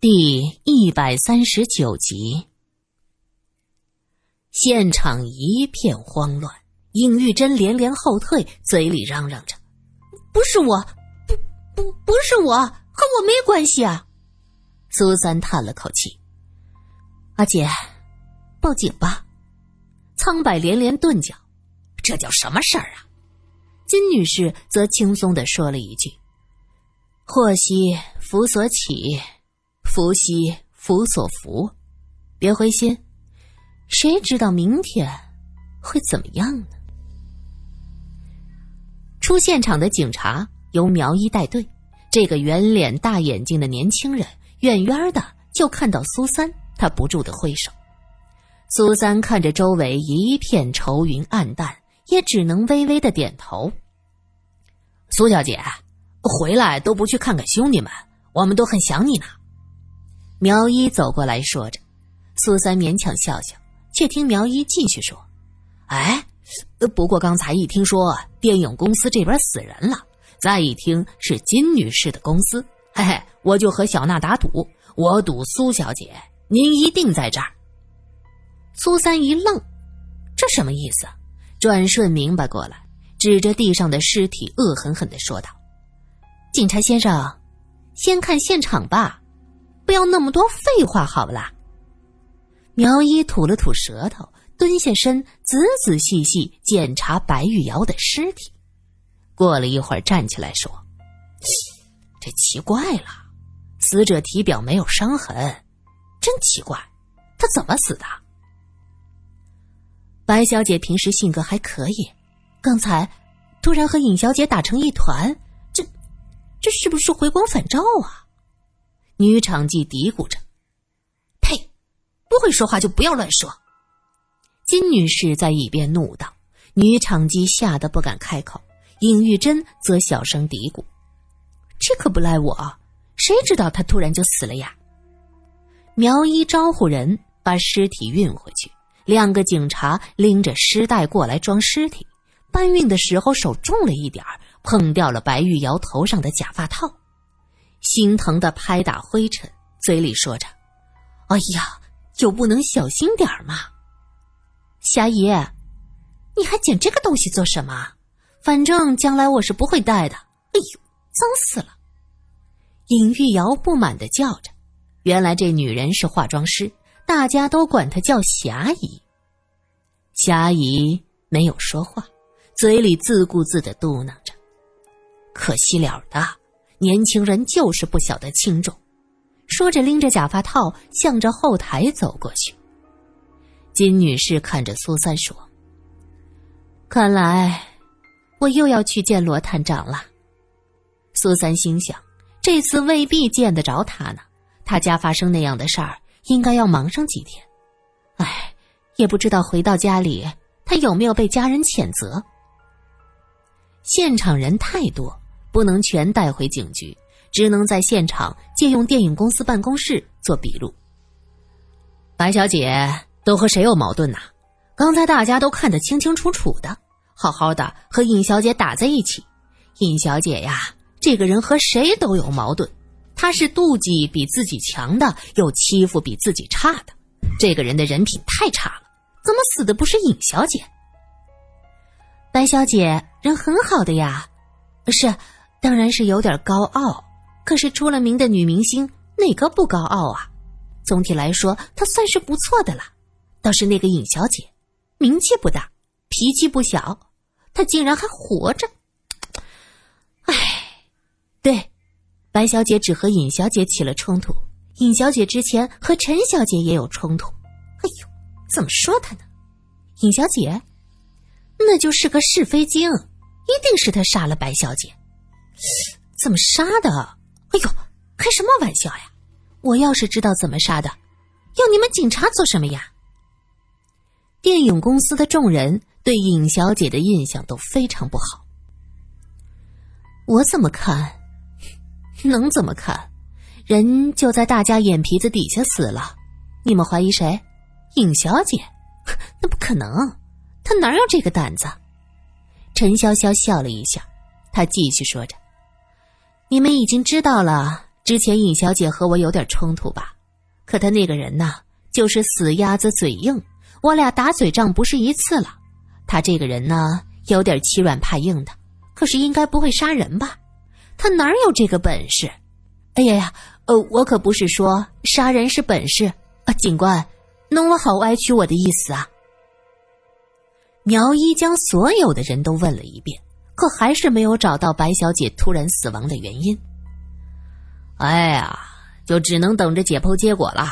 第一百三十九集，现场一片慌乱，尹玉珍连连后退，嘴里嚷嚷着：“不是我，不不不是我，和我没关系啊！”苏三叹了口气：“阿姐，报警吧！”苍柏连连顿脚：“这叫什么事儿啊？”金女士则轻松的说了一句：“祸兮福所起。”福兮福所伏，别灰心，谁知道明天会怎么样呢？出现场的警察由苗一带队，这个圆脸大眼睛的年轻人远远的就看到苏三，他不住的挥手。苏三看着周围一片愁云暗淡，也只能微微的点头。苏小姐，回来都不去看看兄弟们，我们都很想你呢。苗一走过来说着，苏三勉强笑笑，却听苗一继续说：“哎，不过刚才一听说电影公司这边死人了，再一听是金女士的公司，嘿嘿，我就和小娜打赌，我赌苏小姐您一定在这儿。”苏三一愣，这什么意思？转瞬明白过来，指着地上的尸体，恶狠狠的说道：“警察先生，先看现场吧。”不要那么多废话，好啦？苗一吐了吐舌头，蹲下身，仔仔细细检查白玉瑶的尸体。过了一会儿，站起来说：“这奇怪了，死者体表没有伤痕，真奇怪，他怎么死的？”白小姐平时性格还可以，刚才突然和尹小姐打成一团，这这是不是回光返照啊？女场记嘀咕着：“呸，不会说话就不要乱说。”金女士在一边怒道。女场记吓得不敢开口。尹玉珍则小声嘀咕：“这可不赖我，谁知道他突然就死了呀？”苗一招呼人把尸体运回去。两个警察拎着尸袋过来装尸体，搬运的时候手重了一点碰掉了白玉瑶头上的假发套。心疼的拍打灰尘，嘴里说着：“哎呀，就不能小心点儿吗？”霞姨，你还捡这个东西做什么？反正将来我是不会带的。哎呦，脏死了！尹玉瑶不满的叫着。原来这女人是化妆师，大家都管她叫霞姨。霞姨没有说话，嘴里自顾自的嘟囔着：“可惜了的。”年轻人就是不晓得轻重，说着拎着假发套向着后台走过去。金女士看着苏三说：“看来我又要去见罗探长了。”苏三心想：这次未必见得着他呢。他家发生那样的事儿，应该要忙上几天。唉，也不知道回到家里他有没有被家人谴责。现场人太多。不能全带回警局，只能在现场借用电影公司办公室做笔录。白小姐都和谁有矛盾呐？刚才大家都看得清清楚楚的，好好的和尹小姐打在一起。尹小姐呀，这个人和谁都有矛盾，她是妒忌比自己强的，又欺负比自己差的。这个人的人品太差了，怎么死的不是尹小姐？白小姐人很好的呀，是。当然是有点高傲，可是出了名的女明星哪个不高傲啊？总体来说，她算是不错的了。倒是那个尹小姐，名气不大，脾气不小，她竟然还活着。唉，对，白小姐只和尹小姐起了冲突，尹小姐之前和陈小姐也有冲突。哎呦，怎么说她呢？尹小姐，那就是个是非精，一定是她杀了白小姐。怎么杀的？哎呦，开什么玩笑呀！我要是知道怎么杀的，要你们警察做什么呀？电影公司的众人对尹小姐的印象都非常不好。我怎么看？能怎么看？人就在大家眼皮子底下死了，你们怀疑谁？尹小姐？那不可能，她哪有这个胆子？陈潇潇笑了一下，她继续说着。你们已经知道了之前尹小姐和我有点冲突吧，可她那个人呢，就是死鸭子嘴硬，我俩打嘴仗不是一次了。她这个人呢，有点欺软怕硬的，可是应该不会杀人吧？她哪有这个本事？哎呀呀，呃，我可不是说杀人是本事啊，警官，弄了好歪曲我的意思啊。苗一将所有的人都问了一遍，可还是没有找到白小姐突然死亡的原因。哎呀，就只能等着解剖结果了。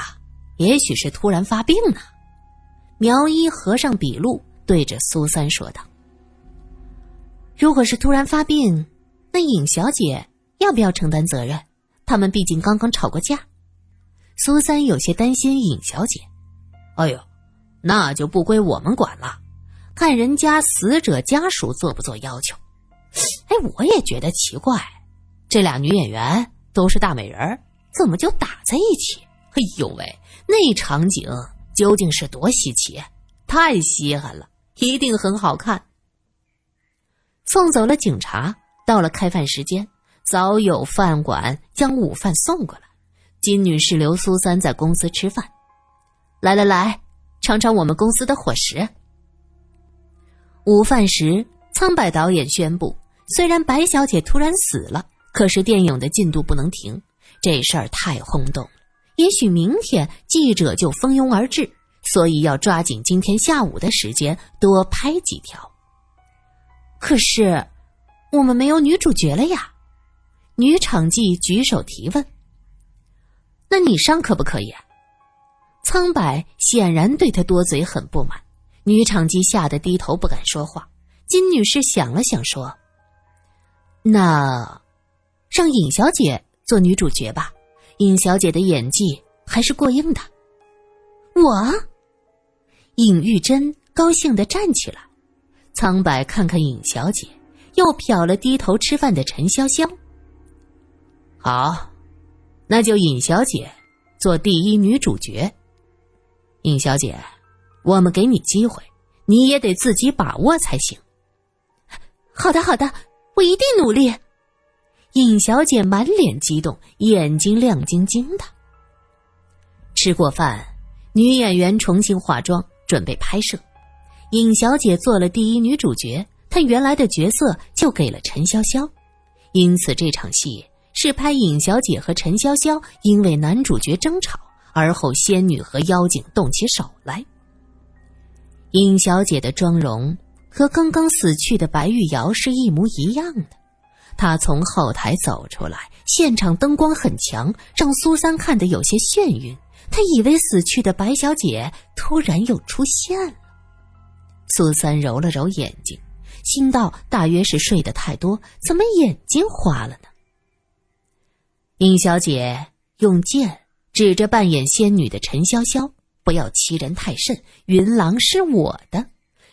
也许是突然发病呢。苗一合上笔录，对着苏三说道：“如果是突然发病，那尹小姐要不要承担责任？他们毕竟刚刚吵过架。”苏三有些担心尹小姐。哎呦，那就不归我们管了。看人家死者家属做不做要求？哎，我也觉得奇怪，这俩女演员都是大美人，怎么就打在一起？哎呦喂，那场景究竟是多稀奇？太稀罕了，一定很好看。送走了警察，到了开饭时间，早有饭馆将午饭送过来。金女士留苏三在公司吃饭。来来来，尝尝我们公司的伙食。午饭时，苍白导演宣布：虽然白小姐突然死了，可是电影的进度不能停。这事儿太轰动了，也许明天记者就蜂拥而至，所以要抓紧今天下午的时间多拍几条。可是，我们没有女主角了呀！女场记举手提问：“那你上可不可以？”苍白显然对他多嘴很不满。女场记吓得低头不敢说话。金女士想了想说：“那，让尹小姐做女主角吧。尹小姐的演技还是过硬的。”我，尹玉珍高兴的站起来。苍白看看尹小姐，又瞟了低头吃饭的陈潇潇。好，那就尹小姐做第一女主角。尹小姐。我们给你机会，你也得自己把握才行。好的，好的，我一定努力。尹小姐满脸激动，眼睛亮晶晶的。吃过饭，女演员重新化妆，准备拍摄。尹小姐做了第一女主角，她原来的角色就给了陈潇潇，因此这场戏是拍尹小姐和陈潇潇因为男主角争吵，而后仙女和妖精动起手来。尹小姐的妆容和刚刚死去的白玉瑶是一模一样的。她从后台走出来，现场灯光很强，让苏三看得有些眩晕。他以为死去的白小姐突然又出现了。苏三揉了揉眼睛，心道：大约是睡得太多，怎么眼睛花了呢？尹小姐用剑指着扮演仙女的陈潇潇。不要欺人太甚，云郎是我的。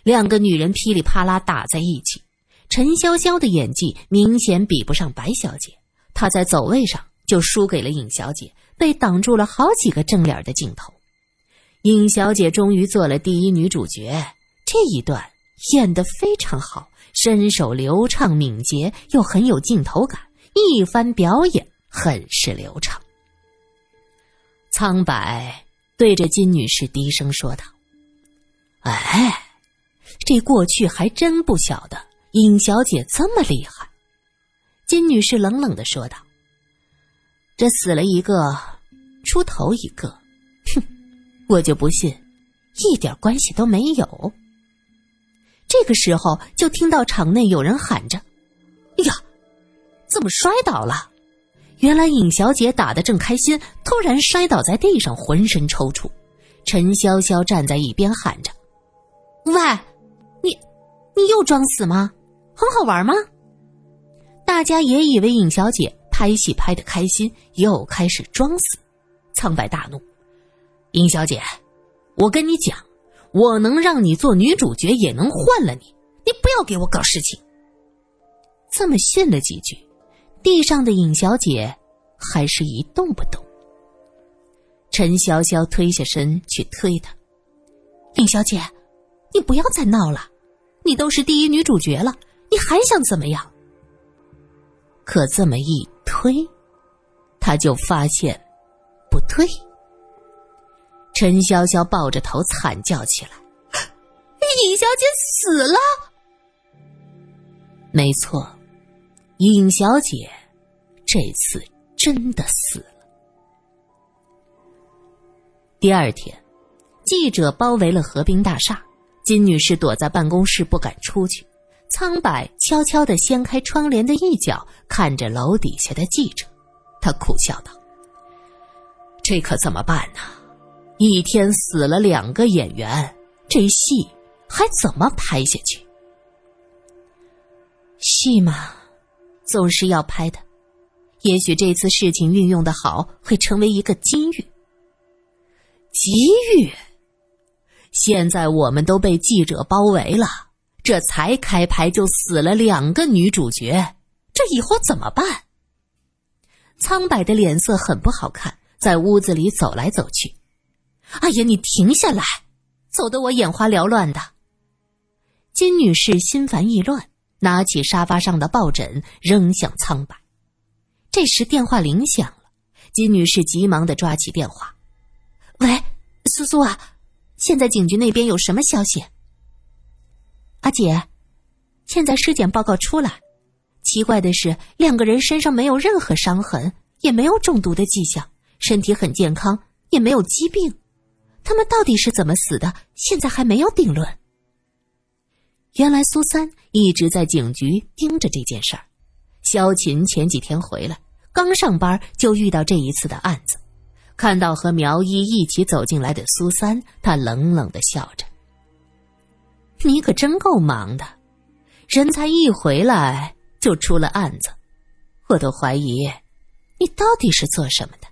两个女人噼里啪啦打在一起，陈潇潇的演技明显比不上白小姐，她在走位上就输给了尹小姐，被挡住了好几个正脸的镜头。尹小姐终于做了第一女主角，这一段演得非常好，身手流畅敏捷，又很有镜头感，一番表演很是流畅。苍白。对着金女士低声说道：“哎，这过去还真不晓得尹小姐这么厉害。”金女士冷冷的说道：“这死了一个，出头一个，哼，我就不信一点关系都没有。”这个时候，就听到场内有人喊着：“哎呀，怎么摔倒了？”原来尹小姐打得正开心，突然摔倒在地上，浑身抽搐。陈潇潇站在一边喊着：“喂，你又装死吗？很好玩吗？”大家也以为尹小姐拍戏拍得开心，又开始装死。苍白大怒：“尹小姐，我跟你讲，我能让你做女主角，也能换了你，你不要给我搞事情。”这么训了几句。地上的尹小姐还是一动不动。陈潇潇推下身去推她，尹小姐，你不要再闹了，你都是第一女主角了，你还想怎么样？可这么一推，他就发现不对。陈潇潇抱着头惨叫起来：“尹小姐死了！”没错，尹小姐这次真的死了。第二天，记者包围了河滨大厦，金女士躲在办公室不敢出去。苍白悄悄的掀开窗帘的一角，看着楼底下的记者，她苦笑道：“这可怎么办呢？一天死了两个演员，这戏还怎么拍下去？戏嘛，总是要拍的。也许这次事情运用的好，会成为一个机遇。机遇！现在我们都被记者包围了。”这才开拍就死了两个女主角，这以后怎么办？苍白的脸色很不好看，在屋子里走来走去。哎呀，你停下来，走得我眼花缭乱的。金女士心烦意乱，拿起沙发上的抱枕扔向苍白。这时电话铃响了，金女士急忙的抓起电话：“喂，苏苏啊，现在警局那边有什么消息？”阿姐，现在尸检报告出来，奇怪的是，两个人身上没有任何伤痕，也没有中毒的迹象，身体很健康，也没有疾病。他们到底是怎么死的？现在还没有定论。原来苏三一直在警局盯着这件事儿。萧琴前几天回来，刚上班就遇到这一次的案子，看到和苗一一起走进来的苏三，他冷冷的笑着。你可真够忙的，人才一回来就出了案子，我都怀疑你到底是做什么的。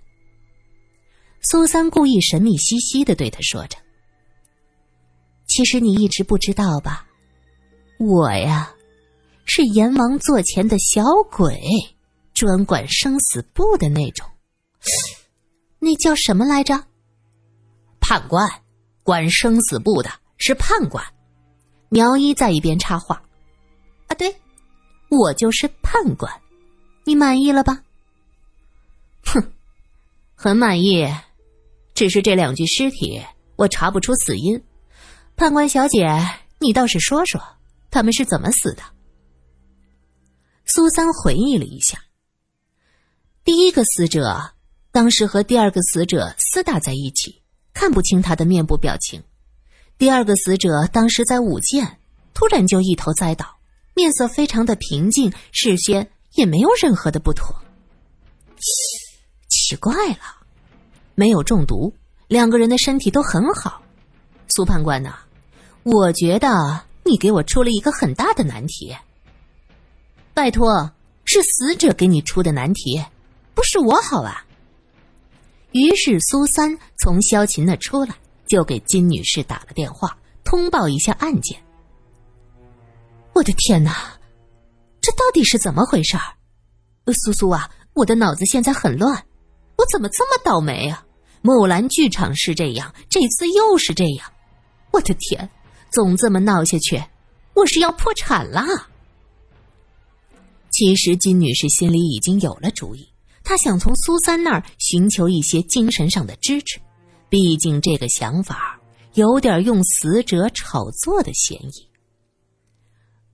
苏三故意神秘兮兮的对他说着：“其实你一直不知道吧？我呀，是阎王座前的小鬼，专管生死簿的那种。那叫什么来着？判官，管生死簿的是判官。”苗一在一边插话：“啊，对，我就是判官，你满意了吧？”“哼，很满意，只是这两具尸体我查不出死因。判官小姐，你倒是说说，他们是怎么死的？”苏三回忆了一下：“第一个死者当时和第二个死者厮打在一起，看不清他的面部表情。”第二个死者当时在舞剑，突然就一头栽倒，面色非常的平静，事先也没有任何的不妥。奇怪了，没有中毒，两个人的身体都很好。苏判官呐，我觉得你给我出了一个很大的难题。拜托，是死者给你出的难题，不是我好啊。于是苏三从萧琴那出来。就给金女士打了电话，通报一下案件。我的天哪，这到底是怎么回事儿？苏苏啊，我的脑子现在很乱，我怎么这么倒霉啊？木兰剧场是这样，这次又是这样，我的天，总这么闹下去，我是要破产啦！其实金女士心里已经有了主意，他想从苏三那儿寻求一些精神上的支持。毕竟这个想法有点用死者炒作的嫌疑。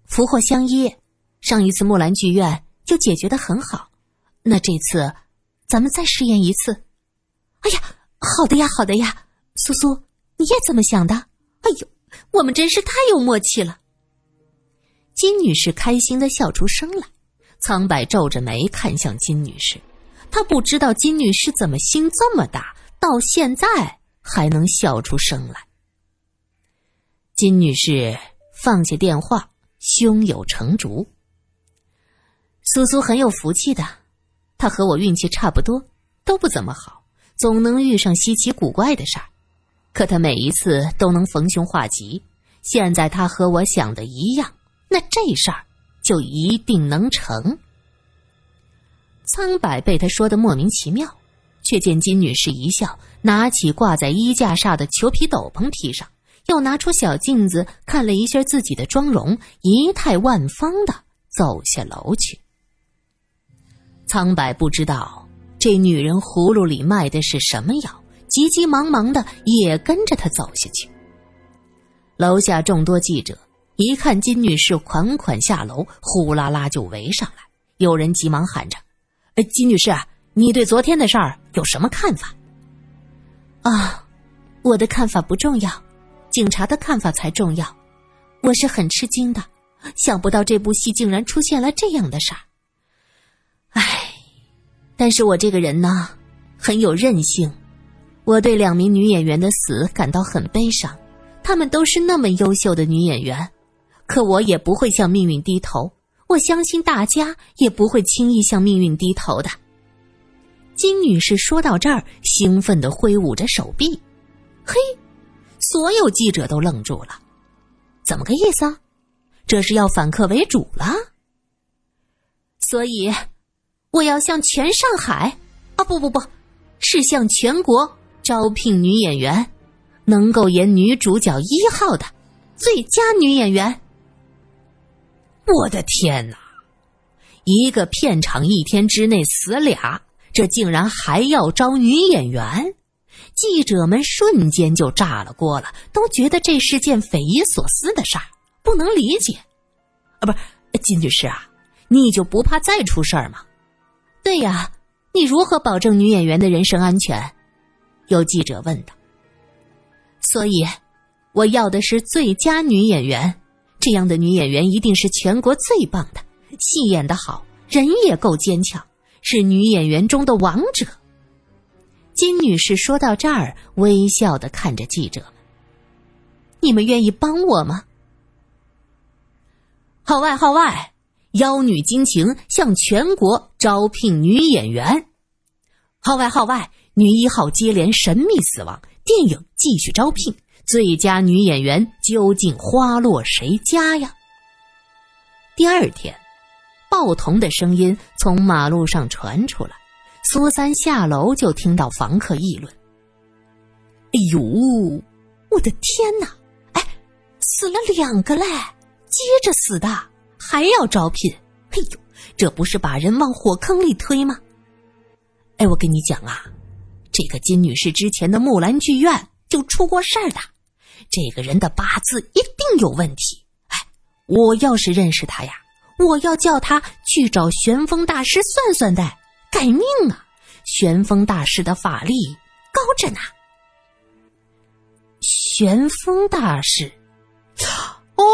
福祸相依，上一次木兰剧院就解决的很好，那这次咱们再试验一次。哎呀，好的呀，好的呀，苏苏，你也这么想的？哎呦，我们真是太有默契了。金女士开心的笑出声来，苍白皱着眉看向金女士，他不知道金女士怎么心这么大。到现在还能笑出声来。金女士放下电话，胸有成竹。苏苏很有福气的，她和我运气差不多，都不怎么好，总能遇上稀奇古怪的事儿。可她每一次都能逢凶化吉。现在她和我想的一样，那这事儿就一定能成。苍白被他说的莫名其妙。却见金女士一笑，拿起挂在衣架上的裘皮斗篷披上，又拿出小镜子看了一下自己的妆容，仪态万方的走下楼去。苍白不知道这女人葫芦里卖的是什么药，急急忙忙的也跟着他走下去。楼下众多记者一看金女士款款下楼，呼啦啦就围上来，有人急忙喊着：“，金女士，你对昨天的事儿有什么看法？”啊，我的看法不重要，警察的看法才重要。我是很吃惊的，想不到这部戏竟然出现了这样的事儿。唉。但是我这个人呢，很有韧性。我对两名女演员的死感到很悲伤，她们都是那么优秀的女演员，可我也不会向命运低头。我相信大家也不会轻易向命运低头的。金女士说到这儿，兴奋的挥舞着手臂。嘿，所有记者都愣住了，怎么个意思啊？这是要反客为主了？所以。我要向全上海，啊不不不，是向全国招聘女演员，能够演女主角一号的最佳女演员。我的天哪！一个片场一天之内死俩，这竟然还要招女演员？记者们瞬间就炸了锅了，都觉得这是件匪夷所思的事儿，不能理解。啊，不是金女士啊，你就不怕再出事儿吗？对呀，你如何保证女演员的人身安全？有记者问道。所以，我要的是最佳女演员。这样的女演员一定是全国最棒的，戏演的好，人也够坚强，是女演员中的王者。金女士说到这儿，微笑的看着记者们：“你们愿意帮我吗？”号外号外！妖女金情向全国招聘女演员，号外号外！女一号接连神秘死亡，电影继续招聘最佳女演员，究竟花落谁家呀？第二天，报童的声音从马路上传出来，苏三下楼就听到房客议论：“哎呦，我的天哪！哎，死了两个嘞，接着死的。”还要招聘？哎呦，这不是把人往火坑里推吗？哎，我跟你讲啊，这个金女士之前的木兰剧院就出过事儿的，这个人的八字一定有问题。哎，我要是认识他呀，我要叫他去找玄风大师算算的，改命啊！玄风大师的法力高着呢。玄风大师，哦。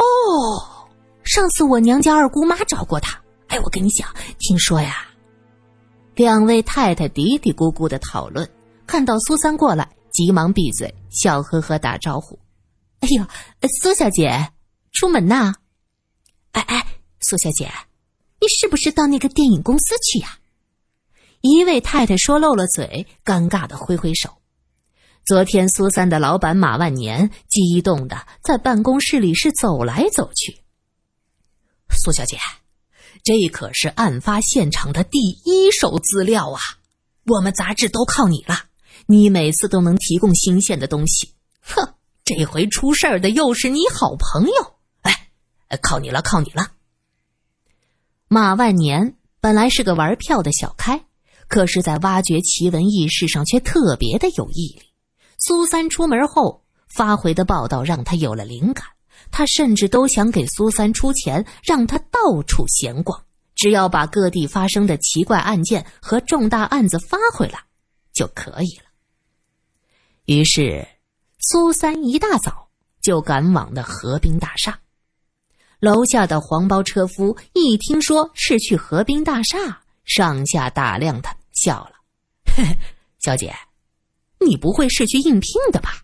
上次我娘家二姑妈找过他，哎，我跟你讲，听说呀，两位太太嘀嘀咕咕的讨论，看到苏三过来，急忙闭嘴，笑呵呵打招呼：“哎呦，苏小姐，出门呐？哎哎，苏小姐，你是不是到那个电影公司去呀？”一位太太说漏了嘴，尴尬的挥挥手。昨天苏三的老板马万年激动的在办公室里是走来走去。苏小姐，这可是案发现场的第一手资料啊！我们杂志都靠你了，你每次都能提供新鲜的东西。哼，这回出事儿的又是你好朋友，哎，靠你了，靠你了！马万年本来是个玩票的小开，可是，在挖掘奇闻异事上却特别的有毅力。苏三出门后发回的报道让他有了灵感。他甚至都想给苏三出钱，让他到处闲逛，只要把各地发生的奇怪案件和重大案子发回来就可以了。于是，苏三一大早就赶往了河滨大厦。楼下的黄包车夫一听说是去河滨大厦，上下打量他，笑了：“嘿 嘿小姐，你不会是去应聘的吧？”